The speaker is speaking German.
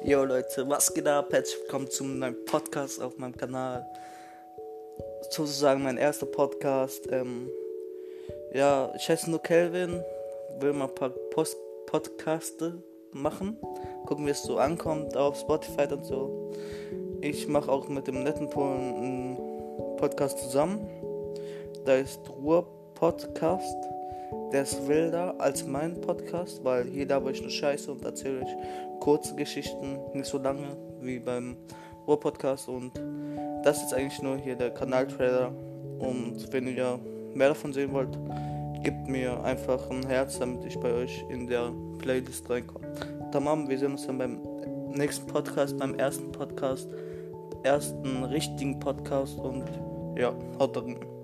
Yo Leute, was geht ab? Herzlich willkommen zu meinem Podcast auf meinem Kanal. Sozusagen mein erster Podcast. Ähm, ja, ich heiße nur Kelvin, will mal ein paar Post Podcaste machen. Gucken, wie es so ankommt auf Spotify und so. Ich mache auch mit dem netten Ton einen Podcast zusammen. Da ist Ruhr Podcast. Der ist wilder als mein Podcast, weil hier laber ich nur Scheiße und erzähle ich kurze Geschichten, nicht so lange wie beim Ruhr-Podcast. Und das ist eigentlich nur hier der Kanaltrailer. Und wenn ihr mehr davon sehen wollt, gebt mir einfach ein Herz, damit ich bei euch in der Playlist reinkomme. Tamam, wir sehen uns dann beim nächsten Podcast, beim ersten Podcast, ersten richtigen Podcast und ja, haut rein.